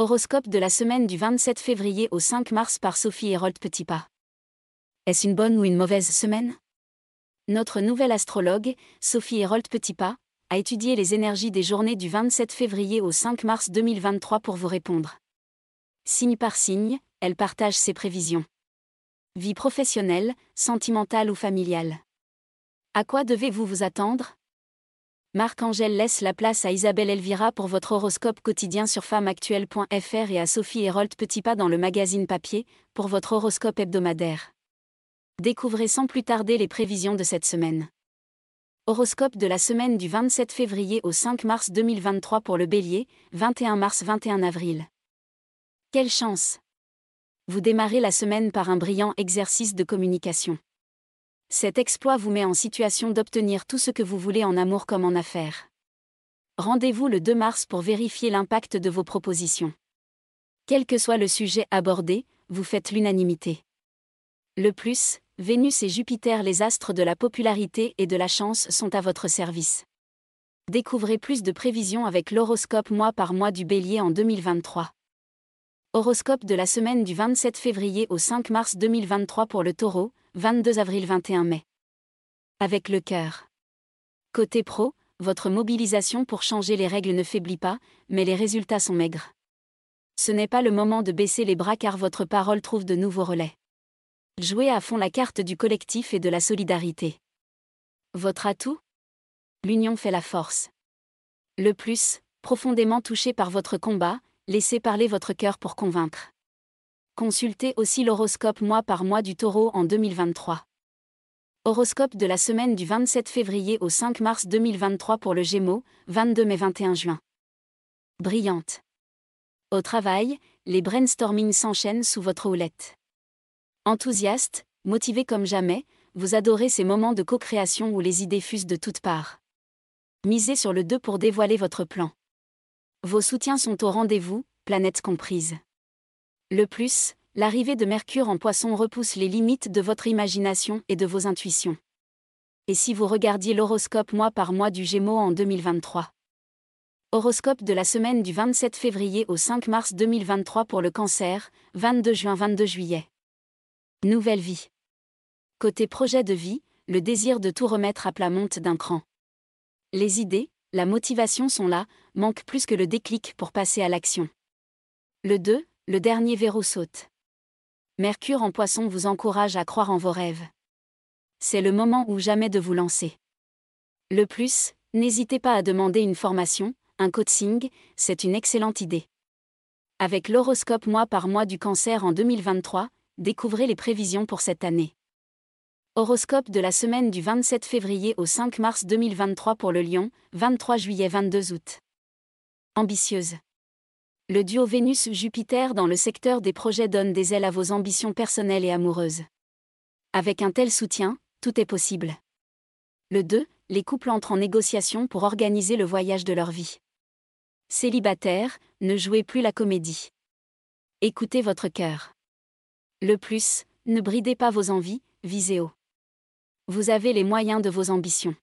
Horoscope de la semaine du 27 février au 5 mars par Sophie Hérold Petitpas. Est-ce une bonne ou une mauvaise semaine? Notre nouvelle astrologue, Sophie Hérold Petitpas, a étudié les énergies des journées du 27 février au 5 mars 2023 pour vous répondre. Signe par signe, elle partage ses prévisions. Vie professionnelle, sentimentale ou familiale. À quoi devez-vous vous attendre? Marc-Angèle laisse la place à Isabelle Elvira pour votre horoscope quotidien sur femmeactuelle.fr et à Sophie Hérold Petitpas dans le magazine papier pour votre horoscope hebdomadaire. Découvrez sans plus tarder les prévisions de cette semaine. Horoscope de la semaine du 27 février au 5 mars 2023 pour le Bélier, 21 mars 21 avril. Quelle chance Vous démarrez la semaine par un brillant exercice de communication. Cet exploit vous met en situation d'obtenir tout ce que vous voulez en amour comme en affaires. Rendez-vous le 2 mars pour vérifier l'impact de vos propositions. Quel que soit le sujet abordé, vous faites l'unanimité. Le plus, Vénus et Jupiter les astres de la popularité et de la chance sont à votre service. Découvrez plus de prévisions avec l'horoscope mois par mois du bélier en 2023. Horoscope de la semaine du 27 février au 5 mars 2023 pour le taureau, 22 avril 21 mai. Avec le cœur. Côté pro, votre mobilisation pour changer les règles ne faiblit pas, mais les résultats sont maigres. Ce n'est pas le moment de baisser les bras car votre parole trouve de nouveaux relais. Jouez à fond la carte du collectif et de la solidarité. Votre atout? L'union fait la force. Le plus, profondément touché par votre combat, laissez parler votre cœur pour convaincre. Consultez aussi l'horoscope mois par mois du taureau en 2023. Horoscope de la semaine du 27 février au 5 mars 2023 pour le Gémeaux, 22 mai 21 juin. Brillante. Au travail, les brainstorming s'enchaînent sous votre houlette. Enthousiaste, motivé comme jamais, vous adorez ces moments de co-création où les idées fusent de toutes parts. Misez sur le 2 pour dévoiler votre plan. Vos soutiens sont au rendez-vous, planète comprise. Le plus, l'arrivée de Mercure en poisson repousse les limites de votre imagination et de vos intuitions. Et si vous regardiez l'horoscope mois par mois du Gémeaux en 2023 Horoscope de la semaine du 27 février au 5 mars 2023 pour le cancer, 22 juin 22 juillet. Nouvelle vie. Côté projet de vie, le désir de tout remettre à plat monte d'un cran. Les idées, la motivation sont là, manque plus que le déclic pour passer à l'action. Le 2, le dernier verrou saute. Mercure en poisson vous encourage à croire en vos rêves. C'est le moment ou jamais de vous lancer. Le plus, n'hésitez pas à demander une formation, un coaching, c'est une excellente idée. Avec l'horoscope mois par mois du cancer en 2023, découvrez les prévisions pour cette année. Horoscope de la semaine du 27 février au 5 mars 2023 pour le Lion, 23 juillet 22 août. Ambitieuse. Le duo Vénus-Jupiter dans le secteur des projets donne des ailes à vos ambitions personnelles et amoureuses. Avec un tel soutien, tout est possible. Le 2, les couples entrent en négociation pour organiser le voyage de leur vie. Célibataire, ne jouez plus la comédie. Écoutez votre cœur. Le plus, ne bridez pas vos envies, visez haut vous avez les moyens de vos ambitions.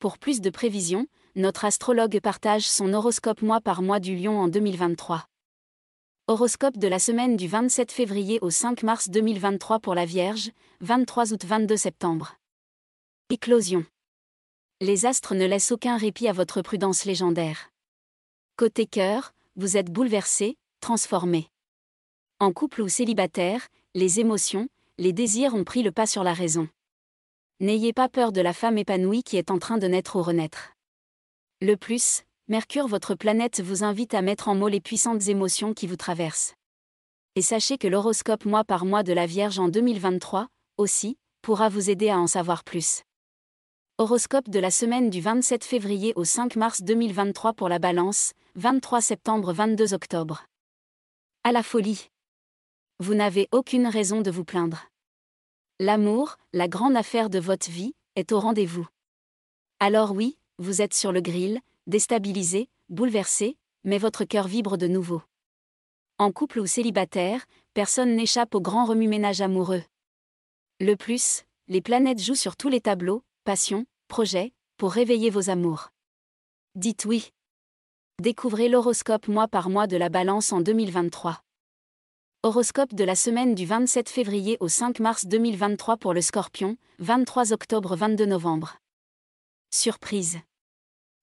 Pour plus de prévisions, notre astrologue partage son horoscope mois par mois du lion en 2023. Horoscope de la semaine du 27 février au 5 mars 2023 pour la Vierge, 23 août 22 septembre. Éclosion. Les astres ne laissent aucun répit à votre prudence légendaire. Côté cœur, vous êtes bouleversé, transformé. En couple ou célibataire, les émotions, les désirs ont pris le pas sur la raison. N'ayez pas peur de la femme épanouie qui est en train de naître ou renaître. Le plus, Mercure, votre planète, vous invite à mettre en mots les puissantes émotions qui vous traversent. Et sachez que l'horoscope mois par mois de la Vierge en 2023, aussi, pourra vous aider à en savoir plus. Horoscope de la semaine du 27 février au 5 mars 2023 pour la Balance, 23 septembre 22 octobre. À la folie. Vous n'avez aucune raison de vous plaindre. L'amour, la grande affaire de votre vie, est au rendez-vous. Alors oui, vous êtes sur le grill, déstabilisé, bouleversé, mais votre cœur vibre de nouveau. En couple ou célibataire, personne n'échappe au grand remue-ménage amoureux. Le plus, les planètes jouent sur tous les tableaux, passion, projets, pour réveiller vos amours. Dites oui. Découvrez l'horoscope mois par mois de la balance en 2023. Horoscope de la semaine du 27 février au 5 mars 2023 pour le scorpion, 23 octobre 22 novembre. Surprise.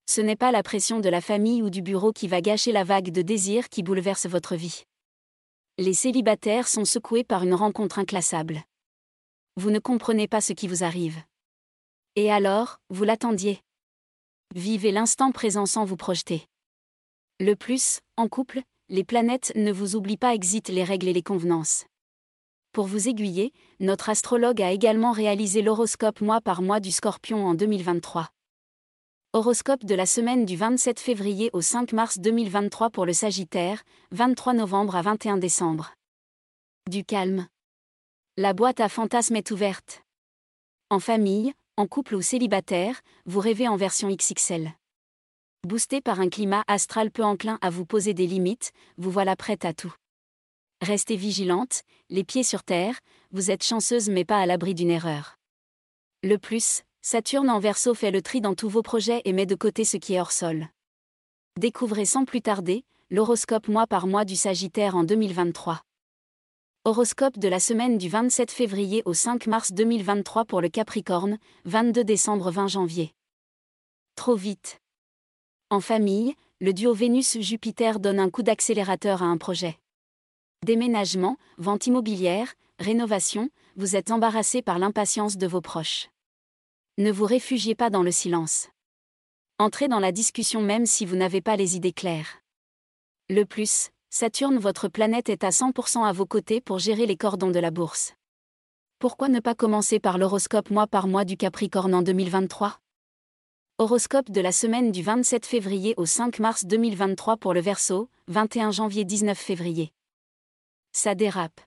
Ce n'est pas la pression de la famille ou du bureau qui va gâcher la vague de désir qui bouleverse votre vie. Les célibataires sont secoués par une rencontre inclassable. Vous ne comprenez pas ce qui vous arrive. Et alors, vous l'attendiez. Vivez l'instant présent sans vous projeter. Le plus, en couple, les planètes ne vous oublient pas exit les règles et les convenances. Pour vous aiguiller, notre astrologue a également réalisé l'horoscope mois par mois du scorpion en 2023. Horoscope de la semaine du 27 février au 5 mars 2023 pour le Sagittaire, 23 novembre à 21 décembre. Du calme. La boîte à fantasmes est ouverte. En famille, en couple ou célibataire, vous rêvez en version XXL. Boosté par un climat astral peu enclin à vous poser des limites, vous voilà prête à tout. Restez vigilante, les pieds sur terre, vous êtes chanceuse mais pas à l'abri d'une erreur. Le plus, Saturne en verso fait le tri dans tous vos projets et met de côté ce qui est hors sol. Découvrez sans plus tarder, l'horoscope mois par mois du Sagittaire en 2023. Horoscope de la semaine du 27 février au 5 mars 2023 pour le Capricorne, 22 décembre 20 janvier. Trop vite. En famille, le duo Vénus-Jupiter donne un coup d'accélérateur à un projet. Déménagement, vente immobilière, rénovation, vous êtes embarrassé par l'impatience de vos proches. Ne vous réfugiez pas dans le silence. Entrez dans la discussion même si vous n'avez pas les idées claires. Le plus, Saturne, votre planète est à 100% à vos côtés pour gérer les cordons de la bourse. Pourquoi ne pas commencer par l'horoscope mois par mois du Capricorne en 2023 Horoscope de la semaine du 27 février au 5 mars 2023 pour le Verseau, 21 janvier 19 février. Ça dérape.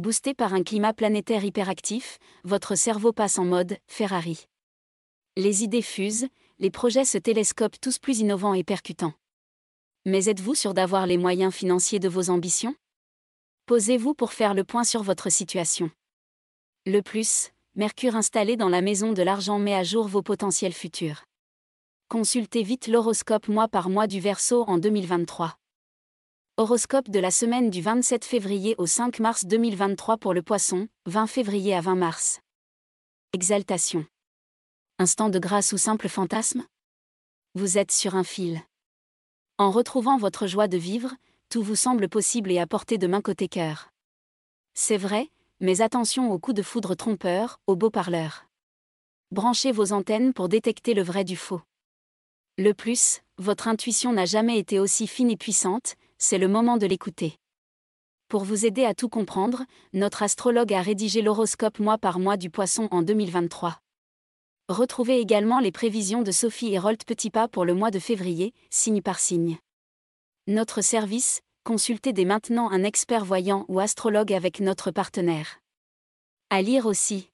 Boosté par un climat planétaire hyperactif, votre cerveau passe en mode Ferrari. Les idées fusent, les projets se télescopent tous plus innovants et percutants. Mais êtes-vous sûr d'avoir les moyens financiers de vos ambitions? Posez-vous pour faire le point sur votre situation. Le plus, Mercure installé dans la maison de l'argent met à jour vos potentiels futurs. Consultez vite l'horoscope mois par mois du Verseau en 2023. Horoscope de la semaine du 27 février au 5 mars 2023 pour le Poisson, 20 février à 20 mars. Exaltation. Instant de grâce ou simple fantasme? Vous êtes sur un fil. En retrouvant votre joie de vivre, tout vous semble possible et à portée de main côté cœur. C'est vrai, mais attention aux coups de foudre trompeurs, aux beaux parleurs. Branchez vos antennes pour détecter le vrai du faux. Le plus, votre intuition n'a jamais été aussi fine et puissante, c'est le moment de l'écouter. Pour vous aider à tout comprendre, notre astrologue a rédigé l'horoscope mois par mois du poisson en 2023. Retrouvez également les prévisions de Sophie et Rolt Petitpas pour le mois de février, signe par signe. Notre service, consultez dès maintenant un expert voyant ou astrologue avec notre partenaire. À lire aussi.